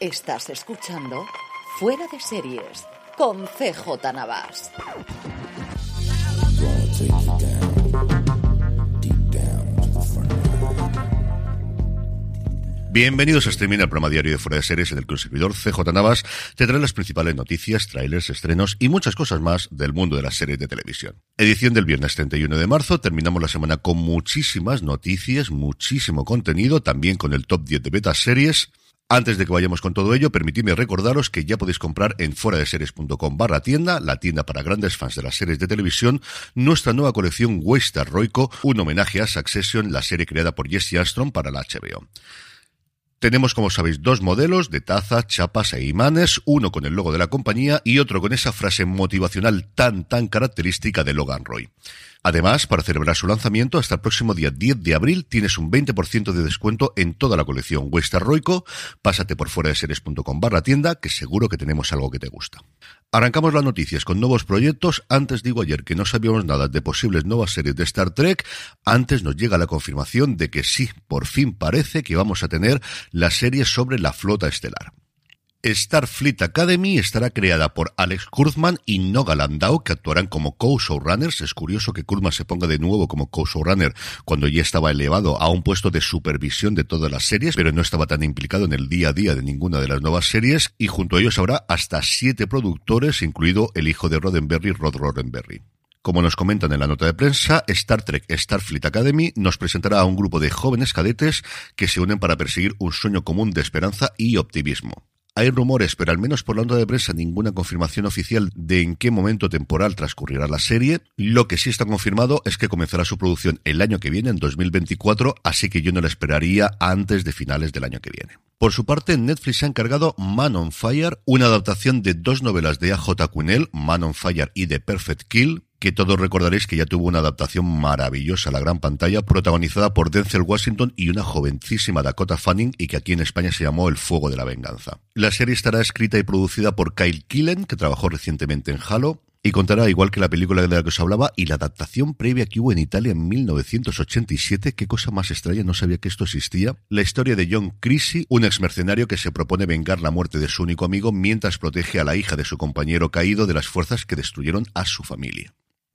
Estás escuchando Fuera de Series con CJ Navas. Bienvenidos a Streaming, el programa diario de Fuera de Series en el que un servidor CJ Navas te trae las principales noticias, trailers, estrenos y muchas cosas más del mundo de las series de televisión. Edición del viernes 31 de marzo, terminamos la semana con muchísimas noticias, muchísimo contenido, también con el top 10 de beta series. Antes de que vayamos con todo ello, permitidme recordaros que ya podéis comprar en foradeseries.com barra tienda, la tienda para grandes fans de las series de televisión, nuestra nueva colección Western un homenaje a Succession, la serie creada por Jesse Armstrong para la HBO. Tenemos, como sabéis, dos modelos de tazas, chapas e imanes, uno con el logo de la compañía y otro con esa frase motivacional tan, tan característica de Logan Roy. Además, para celebrar su lanzamiento, hasta el próximo día 10 de abril tienes un 20% de descuento en toda la colección Western Roico. Pásate por fuera de series.com barra tienda, que seguro que tenemos algo que te gusta. Arrancamos las noticias con nuevos proyectos. Antes digo ayer que no sabíamos nada de posibles nuevas series de Star Trek. Antes nos llega la confirmación de que sí, por fin parece que vamos a tener la serie sobre la flota estelar. Starfleet Academy estará creada por Alex Kurtzman y Noga Landau, que actuarán como co-showrunners. Es curioso que Kurtzman se ponga de nuevo como co-showrunner cuando ya estaba elevado a un puesto de supervisión de todas las series, pero no estaba tan implicado en el día a día de ninguna de las nuevas series. Y junto a ellos habrá hasta siete productores, incluido el hijo de Roddenberry, Rod Roddenberry. Como nos comentan en la nota de prensa, Star Trek Starfleet Academy nos presentará a un grupo de jóvenes cadetes que se unen para perseguir un sueño común de esperanza y optimismo. Hay rumores, pero al menos por la onda de prensa ninguna confirmación oficial de en qué momento temporal transcurrirá la serie. Lo que sí está confirmado es que comenzará su producción el año que viene, en 2024, así que yo no la esperaría antes de finales del año que viene. Por su parte, Netflix se ha encargado Man on Fire, una adaptación de dos novelas de A.J. Quinnell, Man on Fire y The Perfect Kill, que todos recordaréis que ya tuvo una adaptación maravillosa a la gran pantalla, protagonizada por Denzel Washington y una jovencísima Dakota Fanning, y que aquí en España se llamó El Fuego de la Venganza. La serie estará escrita y producida por Kyle Killen, que trabajó recientemente en Halo, y contará, igual que la película de la que os hablaba, y la adaptación previa que hubo en Italia en 1987, qué cosa más extraña, no sabía que esto existía, la historia de John Creasy, un ex mercenario que se propone vengar la muerte de su único amigo mientras protege a la hija de su compañero caído de las fuerzas que destruyeron a su familia.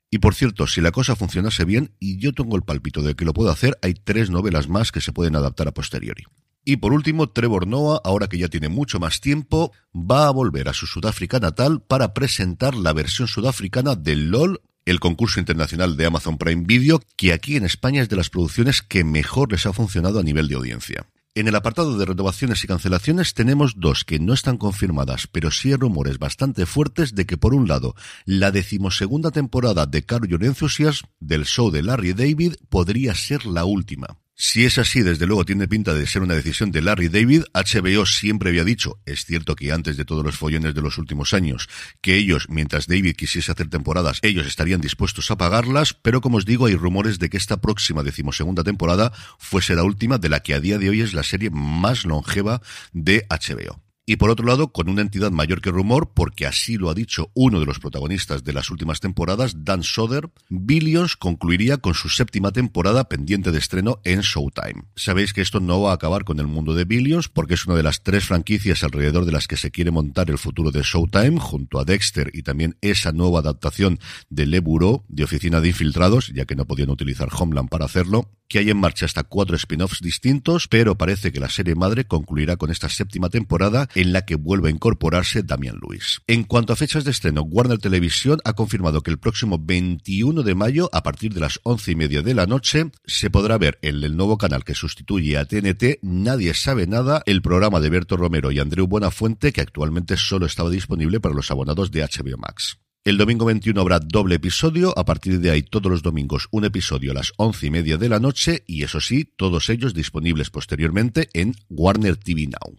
Y por cierto, si la cosa funcionase bien, y yo tengo el palpito de que lo puedo hacer, hay tres novelas más que se pueden adaptar a posteriori. Y por último, Trevor Noah, ahora que ya tiene mucho más tiempo, va a volver a su Sudáfrica natal para presentar la versión sudafricana del LOL, el concurso internacional de Amazon Prime Video, que aquí en España es de las producciones que mejor les ha funcionado a nivel de audiencia. En el apartado de renovaciones y cancelaciones tenemos dos que no están confirmadas, pero sí hay rumores bastante fuertes de que, por un lado, la decimosegunda temporada de Carol Your Enthusiasm del show de Larry David podría ser la última. Si es así, desde luego tiene pinta de ser una decisión de Larry David. HBO siempre había dicho, es cierto que antes de todos los follones de los últimos años, que ellos, mientras David quisiese hacer temporadas, ellos estarían dispuestos a pagarlas, pero como os digo, hay rumores de que esta próxima decimosegunda temporada fuese la última de la que a día de hoy es la serie más longeva de HBO y por otro lado con una entidad mayor que rumor, porque así lo ha dicho uno de los protagonistas de las últimas temporadas, Dan Soder, Billions concluiría con su séptima temporada pendiente de estreno en Showtime. Sabéis que esto no va a acabar con el mundo de Billions, porque es una de las tres franquicias alrededor de las que se quiere montar el futuro de Showtime, junto a Dexter y también esa nueva adaptación de Le Bureau, de Oficina de Infiltrados, ya que no podían utilizar Homeland para hacerlo, que hay en marcha hasta cuatro spin-offs distintos, pero parece que la serie madre concluirá con esta séptima temporada en la que vuelve a incorporarse Damian Lewis. En cuanto a fechas de estreno, Warner Televisión ha confirmado que el próximo 21 de mayo, a partir de las once y media de la noche, se podrá ver en el nuevo canal que sustituye a TNT Nadie sabe nada, el programa de Berto Romero y Andreu Buenafuente, que actualmente solo estaba disponible para los abonados de HBO Max. El domingo 21 habrá doble episodio, a partir de ahí todos los domingos un episodio a las once y media de la noche y eso sí, todos ellos disponibles posteriormente en Warner TV Now.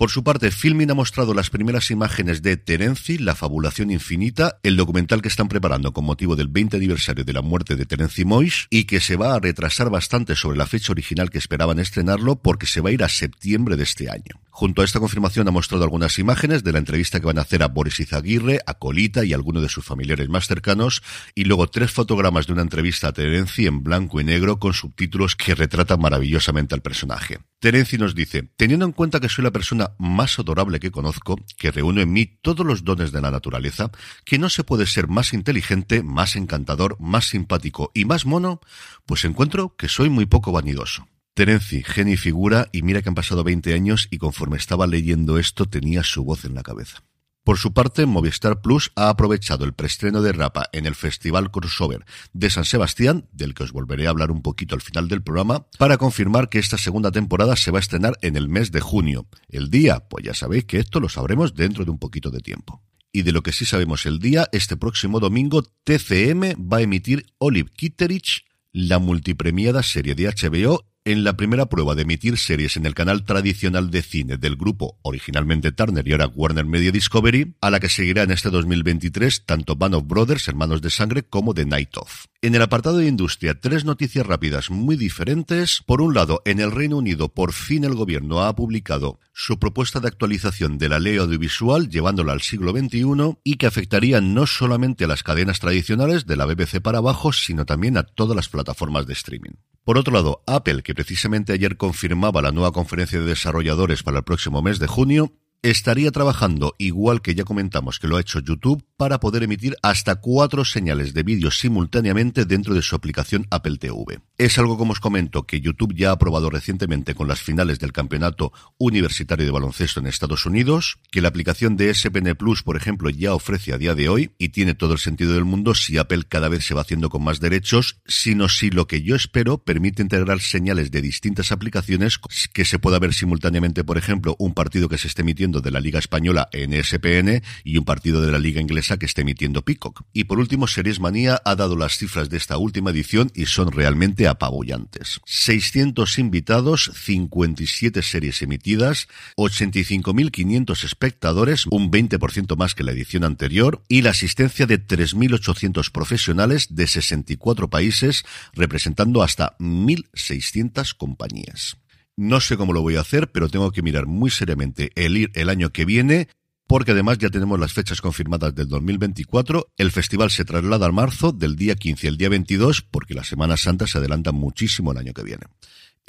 Por su parte, Filmin ha mostrado las primeras imágenes de Terenci, La fabulación infinita, el documental que están preparando con motivo del 20 aniversario de la muerte de Terenci Moix y que se va a retrasar bastante sobre la fecha original que esperaban estrenarlo porque se va a ir a septiembre de este año. Junto a esta confirmación ha mostrado algunas imágenes de la entrevista que van a hacer a Boris Izaguirre, a Colita y a alguno de sus familiares más cercanos, y luego tres fotogramas de una entrevista a Terenzi en blanco y negro con subtítulos que retratan maravillosamente al personaje. Terenzi nos dice, teniendo en cuenta que soy la persona más adorable que conozco, que reúne en mí todos los dones de la naturaleza, que no se puede ser más inteligente, más encantador, más simpático y más mono, pues encuentro que soy muy poco vanidoso. Terenzi, genio y figura, y mira que han pasado 20 años y conforme estaba leyendo esto tenía su voz en la cabeza. Por su parte, Movistar Plus ha aprovechado el preestreno de Rapa en el Festival Crossover de San Sebastián, del que os volveré a hablar un poquito al final del programa, para confirmar que esta segunda temporada se va a estrenar en el mes de junio. El día, pues ya sabéis que esto lo sabremos dentro de un poquito de tiempo. Y de lo que sí sabemos el día, este próximo domingo TCM va a emitir Olive Kitterich, la multipremiada serie de HBO en la primera prueba de emitir series en el canal tradicional de cine del grupo, originalmente Turner y ahora Warner Media Discovery, a la que seguirá en este 2023 tanto Band of Brothers, Hermanos de Sangre, como The Night Of. En el apartado de industria, tres noticias rápidas muy diferentes. Por un lado, en el Reino Unido, por fin el gobierno ha publicado su propuesta de actualización de la ley audiovisual, llevándola al siglo XXI, y que afectaría no solamente a las cadenas tradicionales de la BBC para abajo, sino también a todas las plataformas de streaming. Por otro lado, Apple, que precisamente ayer confirmaba la nueva conferencia de desarrolladores para el próximo mes de junio, estaría trabajando, igual que ya comentamos que lo ha hecho YouTube, para poder emitir hasta cuatro señales de vídeo simultáneamente dentro de su aplicación Apple TV. Es algo como os comento que YouTube ya ha aprobado recientemente con las finales del campeonato universitario de baloncesto en Estados Unidos, que la aplicación de SPN Plus, por ejemplo, ya ofrece a día de hoy y tiene todo el sentido del mundo si Apple cada vez se va haciendo con más derechos, sino si lo que yo espero permite integrar señales de distintas aplicaciones que se pueda ver simultáneamente, por ejemplo, un partido que se esté emitiendo de la Liga Española en SPN y un partido de la Liga Inglesa que esté emitiendo Peacock. Y por último, Series Manía ha dado las cifras de esta última edición y son realmente apabullantes. 600 invitados, 57 series emitidas, 85.500 espectadores, un 20% más que la edición anterior, y la asistencia de 3.800 profesionales de 64 países, representando hasta 1.600 compañías. No sé cómo lo voy a hacer, pero tengo que mirar muy seriamente el ir el año que viene, porque además ya tenemos las fechas confirmadas del 2024. El festival se traslada al marzo, del día 15 al día 22, porque la Semana Santa se adelanta muchísimo el año que viene.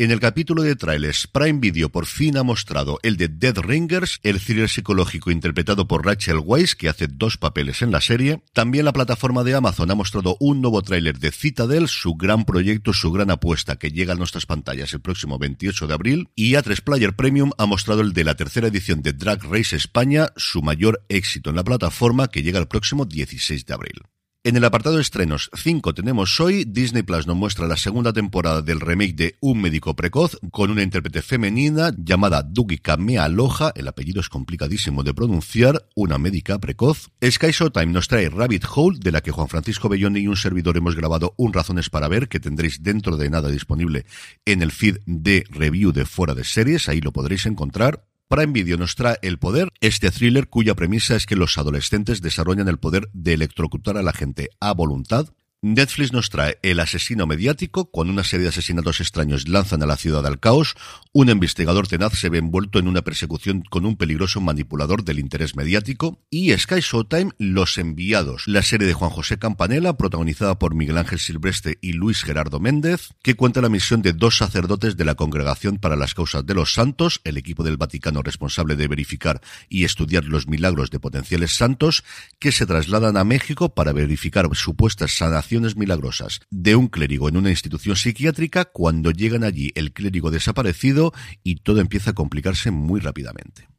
En el capítulo de trailers, Prime Video por fin ha mostrado el de Dead Ringers, el thriller psicológico interpretado por Rachel Weisz, que hace dos papeles en la serie. También la plataforma de Amazon ha mostrado un nuevo tráiler de Citadel, su gran proyecto, su gran apuesta que llega a nuestras pantallas el próximo 28 de abril. Y A3 Player Premium ha mostrado el de la tercera edición de Drag Race España, su mayor éxito en la plataforma que llega el próximo 16 de abril. En el apartado de estrenos 5 tenemos hoy, Disney Plus nos muestra la segunda temporada del remake de Un médico precoz con una intérprete femenina llamada Dougie Kamea Aloha, el apellido es complicadísimo de pronunciar, una médica precoz. Sky Showtime nos trae Rabbit Hole, de la que Juan Francisco Belloni y un servidor hemos grabado un Razones para Ver, que tendréis dentro de nada disponible en el feed de review de Fuera de Series, ahí lo podréis encontrar. Prime Video nos trae El Poder, este thriller cuya premisa es que los adolescentes desarrollan el poder de electrocutar a la gente a voluntad Netflix nos trae El asesino mediático, cuando una serie de asesinatos extraños lanzan a la ciudad al caos, un investigador tenaz se ve envuelto en una persecución con un peligroso manipulador del interés mediático, y Sky Showtime Los enviados, la serie de Juan José Campanella, protagonizada por Miguel Ángel Silvestre y Luis Gerardo Méndez, que cuenta la misión de dos sacerdotes de la Congregación para las Causas de los Santos, el equipo del Vaticano responsable de verificar y estudiar los milagros de potenciales santos, que se trasladan a México para verificar supuestas sanaciones milagrosas de un clérigo en una institución psiquiátrica cuando llegan allí el clérigo desaparecido y todo empieza a complicarse muy rápidamente.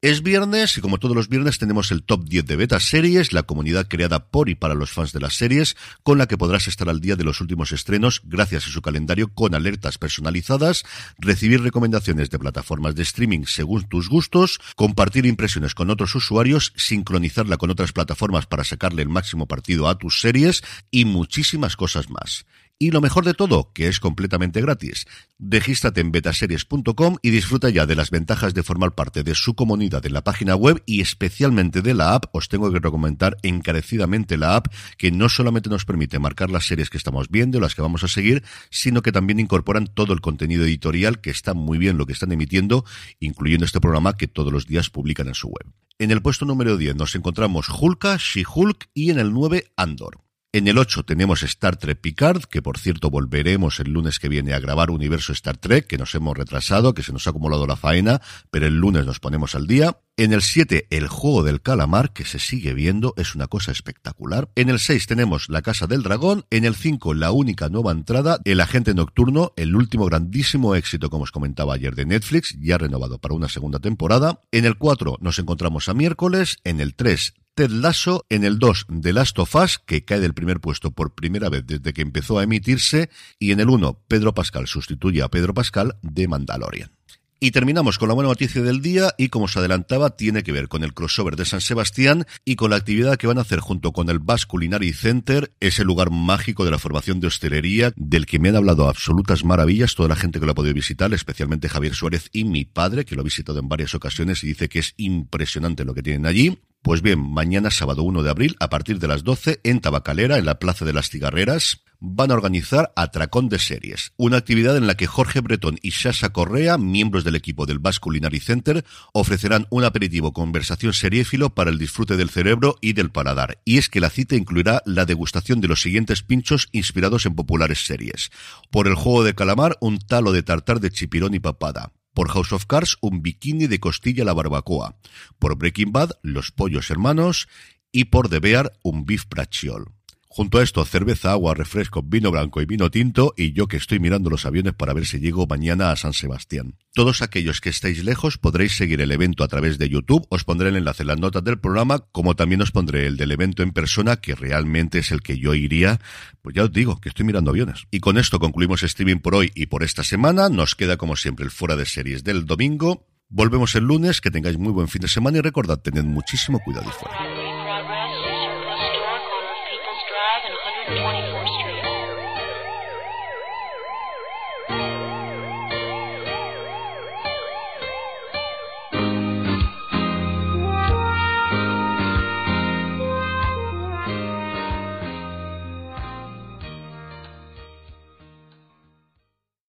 Es viernes y como todos los viernes tenemos el top 10 de beta series, la comunidad creada por y para los fans de las series, con la que podrás estar al día de los últimos estrenos gracias a su calendario con alertas personalizadas, recibir recomendaciones de plataformas de streaming según tus gustos, compartir impresiones con otros usuarios, sincronizarla con otras plataformas para sacarle el máximo partido a tus series y muchísimas cosas más. Y lo mejor de todo, que es completamente gratis. Regístrate en betaseries.com y disfruta ya de las ventajas de formar parte de su comunidad en la página web y especialmente de la app. Os tengo que recomendar encarecidamente la app que no solamente nos permite marcar las series que estamos viendo, las que vamos a seguir, sino que también incorporan todo el contenido editorial que está muy bien lo que están emitiendo, incluyendo este programa que todos los días publican en su web. En el puesto número 10 nos encontramos Hulka, She-Hulk y en el 9 Andor. En el 8 tenemos Star Trek Picard, que por cierto volveremos el lunes que viene a grabar Universo Star Trek, que nos hemos retrasado, que se nos ha acumulado la faena, pero el lunes nos ponemos al día. En el 7, El Juego del Calamar, que se sigue viendo, es una cosa espectacular. En el 6 tenemos La Casa del Dragón. En el 5, la única nueva entrada, El Agente Nocturno, el último grandísimo éxito, como os comentaba ayer, de Netflix, ya renovado para una segunda temporada. En el 4 nos encontramos a miércoles. En el 3, Ted en el 2 de Last of Us, que cae del primer puesto por primera vez desde que empezó a emitirse, y en el 1 Pedro Pascal sustituye a Pedro Pascal de Mandalorian. Y terminamos con la buena noticia del día y como se adelantaba tiene que ver con el crossover de San Sebastián y con la actividad que van a hacer junto con el Basque Culinary Center, ese lugar mágico de la formación de hostelería del que me han hablado absolutas maravillas toda la gente que lo ha podido visitar, especialmente Javier Suárez y mi padre que lo ha visitado en varias ocasiones y dice que es impresionante lo que tienen allí. Pues bien, mañana sábado 1 de abril, a partir de las 12, en Tabacalera, en la Plaza de las Cigarreras, van a organizar Atracón de Series, una actividad en la que Jorge Bretón y Sasha Correa, miembros del equipo del Basque Culinary Center, ofrecerán un aperitivo conversación seriéfilo para el disfrute del cerebro y del paladar. Y es que la cita incluirá la degustación de los siguientes pinchos inspirados en populares series. Por el juego de calamar, un talo de tartar de chipirón y papada. Por House of Cards, un bikini de costilla a la barbacoa. Por Breaking Bad, los pollos hermanos. Y por The Bear, un beef braciol. Junto a esto, cerveza, agua, refresco, vino blanco y vino tinto, y yo que estoy mirando los aviones para ver si llego mañana a San Sebastián. Todos aquellos que estéis lejos podréis seguir el evento a través de YouTube, os pondré el enlace en las notas del programa, como también os pondré el del evento en persona, que realmente es el que yo iría, pues ya os digo, que estoy mirando aviones. Y con esto concluimos streaming por hoy y por esta semana, nos queda como siempre el fuera de series del domingo, volvemos el lunes, que tengáis muy buen fin de semana y recordad, tened muchísimo cuidado y fuera. And 124th Street.